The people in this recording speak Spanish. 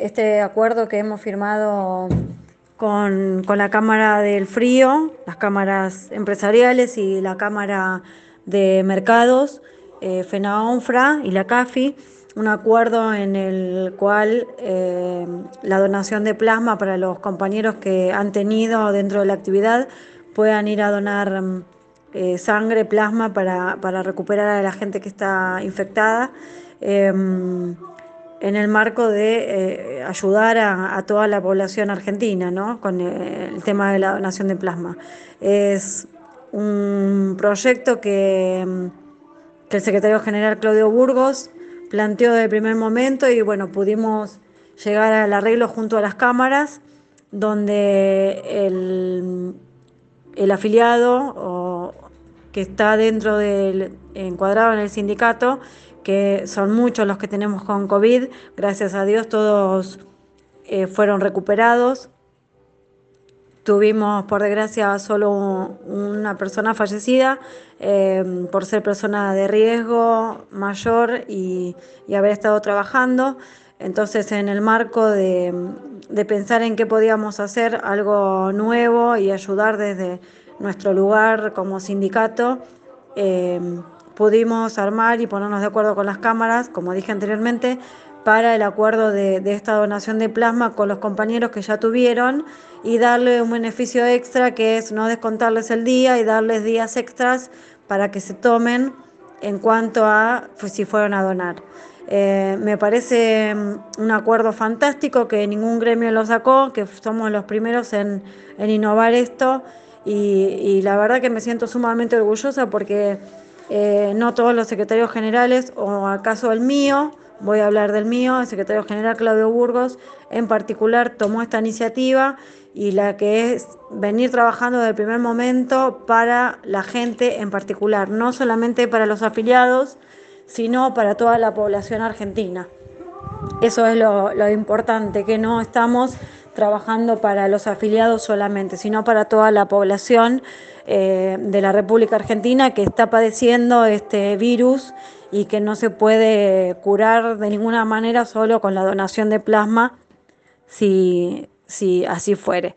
Este acuerdo que hemos firmado con, la Cámara del Frío, las cámaras empresariales y la Cámara de Mercados, eh, FENAONFRA y la CAFI, un acuerdo en el cual eh, la donación de plasma para los compañeros que han tenido dentro de la actividad puedan ir a donar eh, sangre, plasma para, recuperar a la gente que está infectada. Em, en el marco de eh, ayudar a, toda la población argentina ¿no? con eh, el tema de la donación de plasma. Es un proyecto que, mm, que el secretario general Claudio Burgos planteó desde el primer momento y bueno, pudimos llegar al arreglo junto a las cámaras, donde el, el afiliado que está dentro del encuadrado en el sindicato que son muchos los que tenemos con COVID, gracias a Dios todos eh, fueron recuperados. Tuvimos, por desgracia, solo una persona fallecida eh, por ser persona de riesgo mayor y, haber estado trabajando. Entonces, en el marco de, pensar en qué podíamos hacer algo nuevo y ayudar desde nuestro lugar como sindicato, eh, pudimos armar y ponernos de acuerdo con las cámaras, como dije anteriormente, para el acuerdo de, esta donación de plasma con los compañeros que ya tuvieron y darle un beneficio extra que es no descontarles el día y darles días extras para que se tomen en cuanto a pues, si fueron a donar. Eh, me parece mm, un acuerdo fantástico que ningún gremio lo sacó, que somos los primeros en, innovar esto y, la verdad que me siento sumamente orgullosa porque eh, no todos los secretarios generales, o acaso el mío, voy a hablar del mío, el secretario general Claudio Burgos en particular tomó esta iniciativa y la que es venir trabajando desde el primer momento para la gente en particular, no solamente para los afiliados, sino para toda la población argentina. Eso es lo importante, que no estamos trabajando para los afiliados solamente, sino para toda la población eh, de la República Argentina que está padeciendo este virus y que no se puede curar de ninguna manera solo con la donación de plasma si, si así fuere.